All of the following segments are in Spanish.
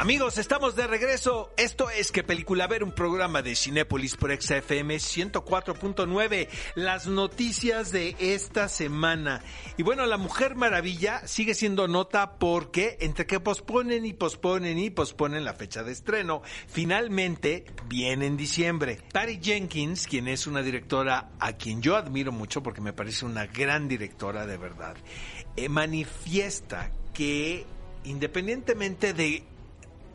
Amigos, estamos de regreso. Esto es Que Película Ver, un programa de Cinépolis por XFM 104.9. Las noticias de esta semana. Y bueno, La Mujer Maravilla sigue siendo nota porque entre que posponen y posponen y posponen la fecha de estreno, finalmente viene en diciembre. Patty Jenkins, quien es una directora a quien yo admiro mucho porque me parece una gran directora de verdad, eh, manifiesta que independientemente de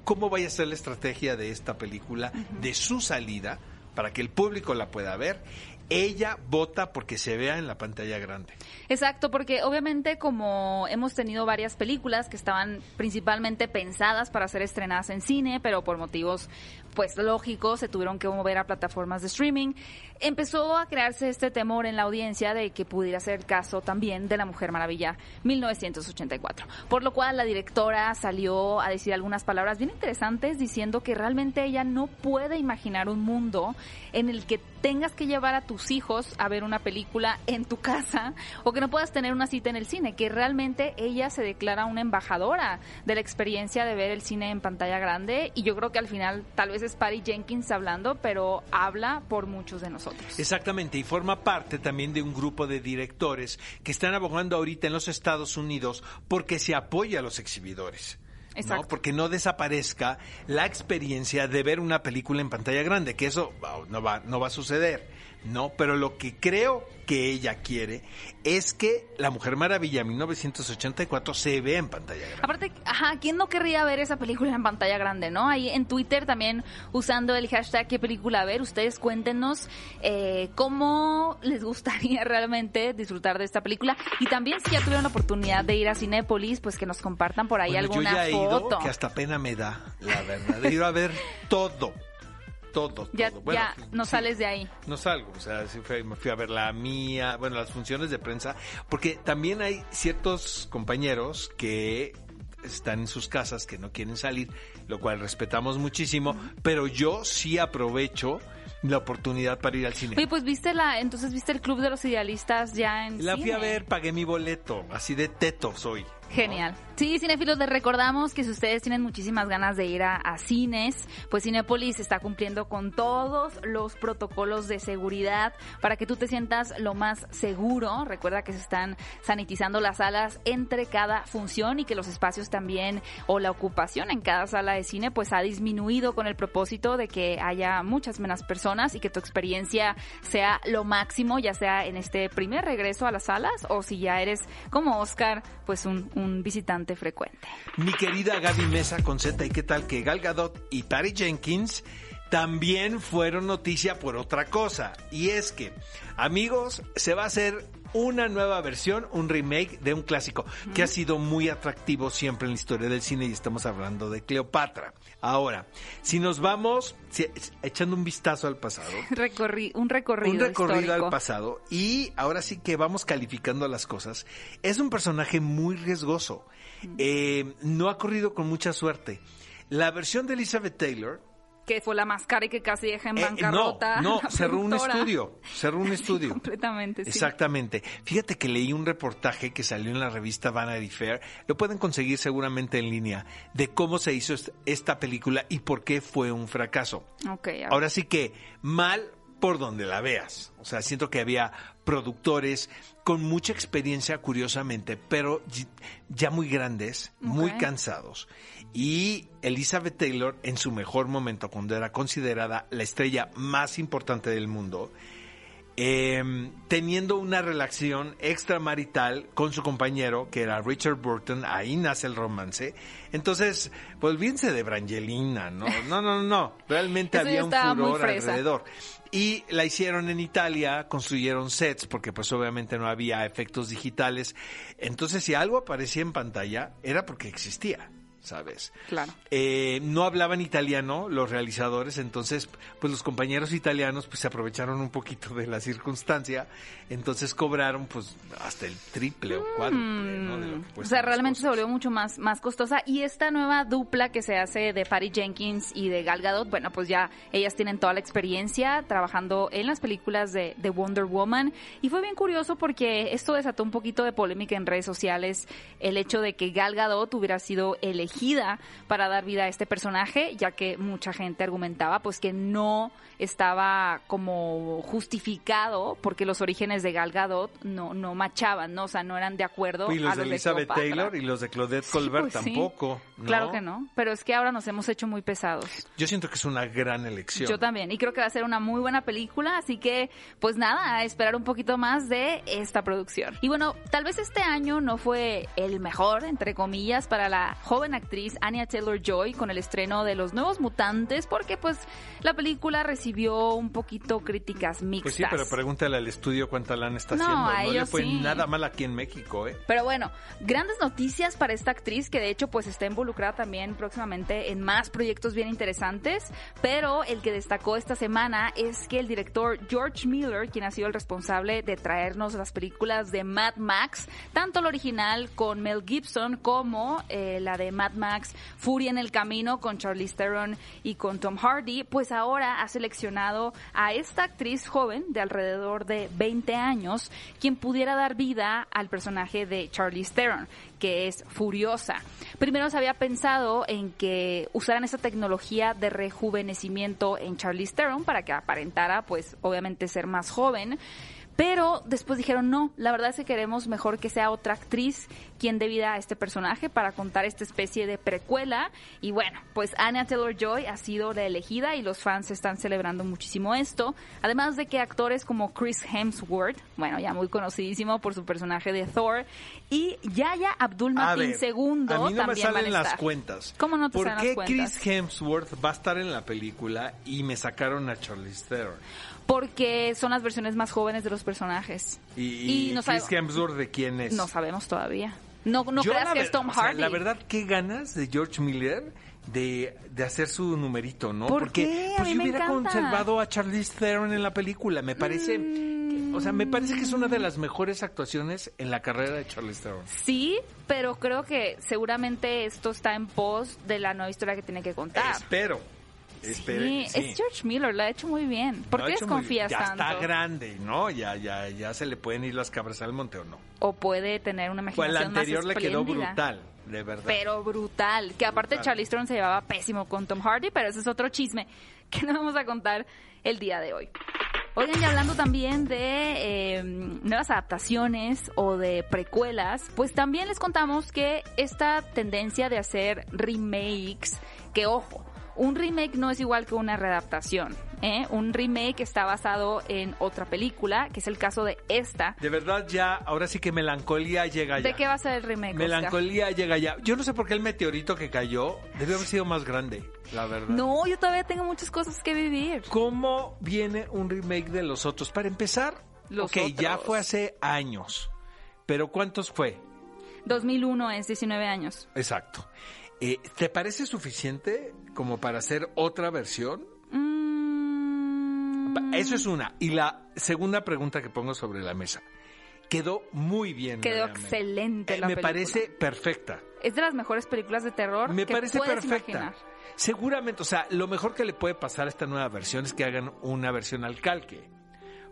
cómo vaya a ser la estrategia de esta película, de su salida, para que el público la pueda ver. Ella vota porque se vea en la pantalla grande. Exacto, porque obviamente como hemos tenido varias películas que estaban principalmente pensadas para ser estrenadas en cine, pero por motivos pues lógicos se tuvieron que mover a plataformas de streaming, empezó a crearse este temor en la audiencia de que pudiera ser caso también de La Mujer Maravilla 1984. Por lo cual la directora salió a decir algunas palabras bien interesantes diciendo que realmente ella no puede imaginar un mundo en el que tengas que llevar a tus hijos a ver una película en tu casa o que no puedas tener una cita en el cine, que realmente ella se declara una embajadora de la experiencia de ver el cine en pantalla grande y yo creo que al final tal vez es Patty Jenkins hablando, pero habla por muchos de nosotros. Exactamente, y forma parte también de un grupo de directores que están abogando ahorita en los Estados Unidos porque se apoya a los exhibidores. ¿no? Porque no desaparezca la experiencia de ver una película en pantalla grande, que eso no va, no va a suceder. No, pero lo que creo que ella quiere es que La Mujer Maravilla 1984 se vea en pantalla grande. Aparte, ajá, ¿quién no querría ver esa película en pantalla grande, no? Ahí en Twitter también usando el hashtag qué película ver, ustedes cuéntenos eh, cómo les gustaría realmente disfrutar de esta película y también si ya tuvieron la oportunidad de ir a Cinépolis, pues que nos compartan por ahí Bueno, alguna yo ya he foto. ido, que hasta pena me da, la verdad, de ir a ver todo. Todo, Ya, todo. Bueno, ya no sí. sales de ahí. No salgo, o sea, sí fui- me fui a ver la mía, bueno, las funciones de prensa, porque también hay ciertos compañeros que están en sus casas, que no quieren salir, lo cual respetamos muchísimo, pero yo sí aprovecho la oportunidad para ir al cine. Oye, pues viste la, entonces viste el Club de los Idealistas ya en La fui a cine? ver, pagué mi boleto, así de teto soy. Genial. Sí, cinéfilos, les recordamos que si ustedes tienen muchísimas ganas de ir a, a cines, pues Cinépolis está cumpliendo con todos los protocolos de seguridad para que tú te sientas lo más seguro. Recuerda que se están sanitizando las salas entre cada función y que los espacios también o la ocupación en cada sala de cine pues ha disminuido con el propósito de que haya muchas menos personas y que tu experiencia sea lo máximo, ya sea en este primer regreso a las salas o si ya eres como Oscar, pues un, un visitante frecuente. Mi querida Gaby Mesa con Z, ¿y qué tal que Gal Gadot y Patty Jenkins también fueron noticia por otra cosa? Y es que, amigos, se va a hacer una nueva versión, un remake de un clásico que ha sido muy atractivo siempre en la historia del cine y estamos hablando de Cleopatra. Ahora, si nos vamos si- echando un vistazo al pasado, Recorri- un recorrido, un recorrido histórico. al pasado y ahora sí que vamos calificando las cosas. Es un personaje muy riesgoso. Eh, no ha corrido con mucha suerte. La versión de Elizabeth Taylor Que fue la más cara y que casi deja en eh, bancarrota. no, no, cerró un estudio, cerró un estudio. Completamente, sí. Exactamente. Fíjate que leí un reportaje que salió en la revista Vanity Fair, lo pueden conseguir seguramente en línea, de cómo se hizo est- esta película y por qué fue un fracaso. Ok, a ver. Ahora sí que mal por donde la veas. O sea, siento que había productores con mucha experiencia, curiosamente, pero ya muy grandes, muy cansados. Y Elizabeth Taylor, en su mejor momento, cuando era considerada la estrella más importante del mundo, eh, teniendo una relación extramarital con su compañero, que era Richard Burton, ahí nace el romance. Entonces, pues olvídense de Brangelina, ¿no? No, no, no, no. Realmente había un furor alrededor. Y la hicieron en Italia, construyeron sets, porque pues obviamente no había efectos digitales. Entonces, si algo aparecía en pantalla, era porque existía. ¿Sabes? Claro. Eh, no hablaban italiano los realizadores, entonces pues los compañeros italianos pues se aprovecharon un poquito de la circunstancia, entonces cobraron pues hasta el triple o cuádruple, ¿no? De lo que Mm. O sea, realmente se volvió mucho más, más costosa. Y esta nueva dupla que se hace de Patty Jenkins y de Gal Gadot, bueno, pues ya ellas tienen toda la experiencia trabajando en las películas de, de Wonder Woman. Y fue bien curioso porque esto desató un poquito de polémica en redes sociales. El hecho de que Gal Gadot hubiera sido elegida para dar vida a este personaje, ya que mucha gente argumentaba pues que no estaba como justificado porque los orígenes de Gal Gadot no, no machaban, ¿no? O sea, no eran de acuerdo Y los a de los Elizabeth Cleopatra. Taylor y los de Claudette Sí, Colbert pues sí. tampoco. ¿no? Claro que no, pero es que ahora nos hemos hecho muy pesados. Yo siento que es una gran elección. Yo también, y creo que va a ser una muy buena película, así que pues nada, a esperar un poquito más de esta producción. Y bueno, tal vez este año no fue el mejor, entre comillas, para la joven actriz Anya Taylor-Joy con el estreno de Los Nuevos Mutantes, porque pues la película recibió un poquito críticas mixtas. Pues sí, pero pregúntale al estudio cuánta lana está No, haciendo. a No le ellos fue sí. nada mal aquí en México, ¿eh? Pero bueno, grandes noticias para esta actriz que de hecho pues está involucrada también próximamente en más proyectos bien interesantes, pero el que destacó esta semana es que el director George Miller, quien ha sido el responsable de traernos las películas de Mad Max, tanto la original con Mel Gibson como eh, la de Mad Max Furia en el Camino con Charlize Theron y con Tom Hardy, pues ahora ha seleccionado a esta actriz joven de alrededor de 20 años, quien pudiera dar vida al personaje de Charlize Theron, que es Furiosa. Primero se había pensado en que usaran esa tecnología de rejuvenecimiento en Charlize Theron para que aparentara, pues, obviamente ser más joven. Pero después dijeron, no, la verdad es que queremos mejor que sea otra actriz quien dé vida a este personaje para contar esta especie de precuela. Y bueno, pues Anya Taylor-Joy ha sido la elegida y los fans están celebrando muchísimo esto. Además de que actores como Chris Hemsworth, bueno, ya muy conocidísimo por su personaje de Thor, y Yaya A Abdul-Mateen ver, II a mí no me también salen las cuentas. ¿Cómo no te ¿Por salen qué las cuentas? Chris Hemsworth va a estar en la película y me sacaron a Charlize Theron? Porque son las versiones más jóvenes de los personajes. ¿Y, y no Chris Hemsworth de quién es? No sabemos todavía. No, no Yo, creas que es Tom o sea, Hardy. la verdad, qué ganas de George Miller de, de hacer su numerito, ¿no? ¿Por Porque qué? A pues yo hubiera encanta. conservado a Charlize Theron en la película. Me parece, que- o sea, me parece que es una de las mejores actuaciones en la carrera de Charlize Theron. Sí, pero creo que seguramente esto está en pos de la nueva historia que tiene que contar. Espero. Sí, es George Miller, lo ha hecho muy bien. ¿Por Lo qué desconfías. Ya tanto? está grande, ¿no? Ya, ya, ya se le pueden ir las cabras al monte o no. O puede tener una Pues imaginación el anterior más le quedó brutal, de verdad. Pero brutal. Que aparte. Charlize Theron se llevaba pésimo con Tom Hardy, pero ese es otro chisme que no vamos a contar el día de hoy. Oigan, y hablando también de eh, nuevas adaptaciones o de precuelas, pues también les contamos que esta tendencia de hacer remakes, que ojo, un remake no es igual que una readaptación. ¿eh? Un remake está basado en otra película, que es el caso de esta. De verdad ya, ahora sí que melancolía llega ya. ¿De qué va a ser el remake? Oscar? Melancolía llega ya. Yo no sé por qué el meteorito que cayó debió haber sido más grande, la verdad. No, yo todavía tengo muchas cosas que vivir. ¿Cómo viene un remake de los otros? Para empezar, Los ok, ya fue hace años. Pero ¿cuántos fue? 2001 es 19 años. Exacto. Eh, ¿Te parece suficiente como para hacer otra versión? Mm, Eso es una. Y la segunda pregunta que pongo sobre la mesa. Quedó muy bien. Quedó realmente. excelente Eh, la Me película. parece perfecta. Es de las mejores películas de terror Me que parece puedes perfecta. imaginar. Seguramente, o sea, lo mejor que le puede pasar a esta nueva versión es que hagan una versión al calque.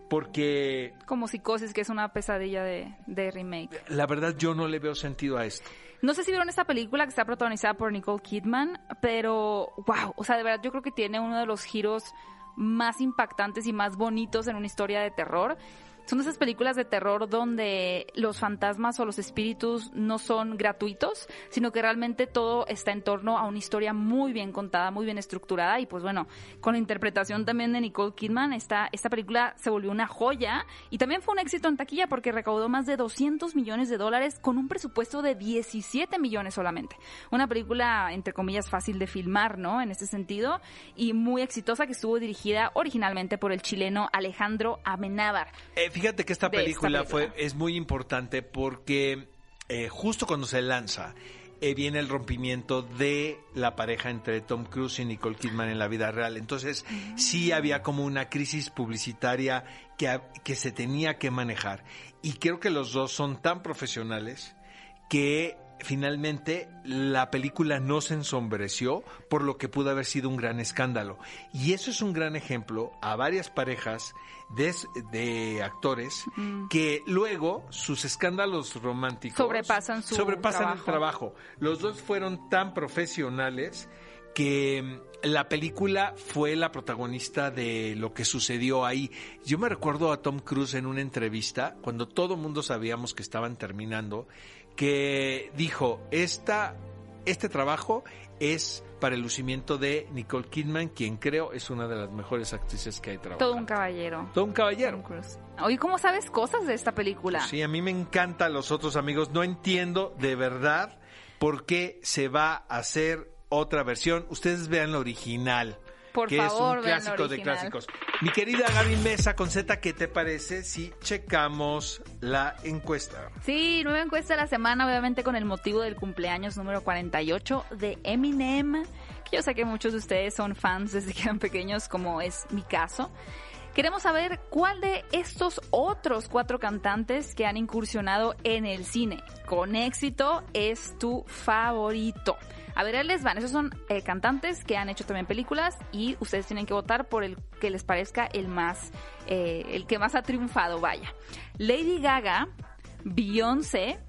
Porque Como Psicosis, que es una pesadilla de, de remake. la verdad yo no le veo sentido a esto. No sé si vieron esta película que está protagonizada por Nicole Kidman, pero wow, o sea, de verdad yo creo que tiene uno de los giros más impactantes y más bonitos en una historia de terror. Son esas películas de terror donde los fantasmas o los espíritus no son gratuitos, sino que realmente todo está en torno a una historia muy bien contada, muy bien estructurada y pues bueno, con la interpretación también de Nicole Kidman, esta, esta película se volvió una joya y también fue un éxito en taquilla porque recaudó más de 200 millones de dólares con un presupuesto de 17 millones solamente. Una película, entre comillas, fácil de filmar, ¿no? En ese sentido y muy exitosa que estuvo dirigida originalmente por el chileno Alejandro Amenábar. Eh, fíjate que esta película, película. fue es muy importante porque eh, justo cuando se lanza eh, viene el rompimiento de la pareja entre Tom Cruise y Nicole Kidman en la vida real. Entonces, sí había como una crisis publicitaria que, que se tenía que manejar. Y creo que los dos son tan profesionales que finalmente la película no se ensombreció por lo que pudo haber sido un gran escándalo. Y eso es un gran ejemplo a varias parejas de, de actores que luego sus escándalos románticos Sobrepasan su sobrepasan el trabajo. trabajo. Los dos fueron tan profesionales que mm, la película fue la protagonista de lo que sucedió ahí. Yo me recuerdo a Tom Cruise en una entrevista, cuando todo el mundo sabíamos que estaban terminando, que dijo, Esta, este trabajo es para el lucimiento de Nicole Kidman, quien creo es una de las mejores actrices que hay trabajado. Todo un caballero. Todo un caballero. Oye, ¿cómo sabes cosas de esta película? Sí, a mí me encantan los otros amigos. No entiendo de verdad por qué se va a hacer otra versión. Ustedes vean la original. Por que favor, es un clásico de clásicos. Mi querida Gaby Mesa con Z, ¿qué te parece si checamos la encuesta? Sí, nueva encuesta de la semana, obviamente con el motivo del cumpleaños número 48 de Eminem, que yo sé que muchos de ustedes son fans desde que eran pequeños, como es mi caso. Queremos saber cuál de estos otros cuatro cantantes que han incursionado en el cine con éxito es tu favorito. A ver, ahí les van. Esos son eh, cantantes que han hecho también películas y ustedes tienen que votar por el que les parezca el más, eh, el que más ha triunfado, vaya. Lady Gaga, Beyoncé,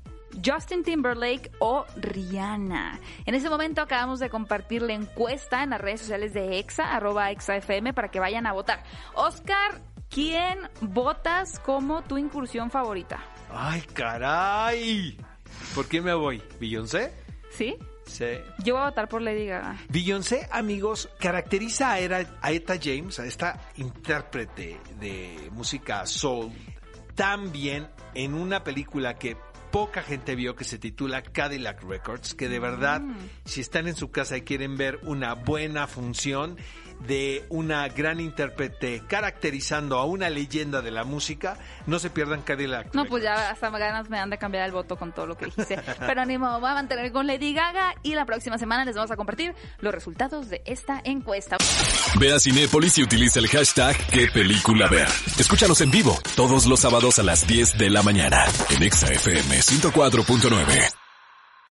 Justin Timberlake o Rihanna. En ese momento acabamos de compartir la encuesta en las redes sociales de EXA, arroba EXAFM, para que vayan a votar. Oscar, ¿quién votas como tu incursión favorita? ¡Ay, caray! ¿Por qué me voy? ¿Beyoncé? ¿Sí? Sí. Yo voy a votar por Lady Gaga. Beyoncé, amigos, caracteriza a, Era- a Etta James, a esta intérprete de música soul, tan bien en una película que poca gente vio que se titula Cadillac Records, que de verdad, si están en su casa y quieren ver una buena función de una gran intérprete caracterizando a una leyenda de la música, no se pierdan Cadillac No, pues ya hasta ganas me dan de cambiar el voto con todo lo que dijiste. Pero ni modo, voy a mantener con Lady Gaga y la próxima semana les vamos a compartir los resultados de esta encuesta. Ve a Cinépolis y utiliza el hashtag qué película ver. Escúchanos en vivo todos los sábados a las 10 de la mañana en Exa FM 104.9.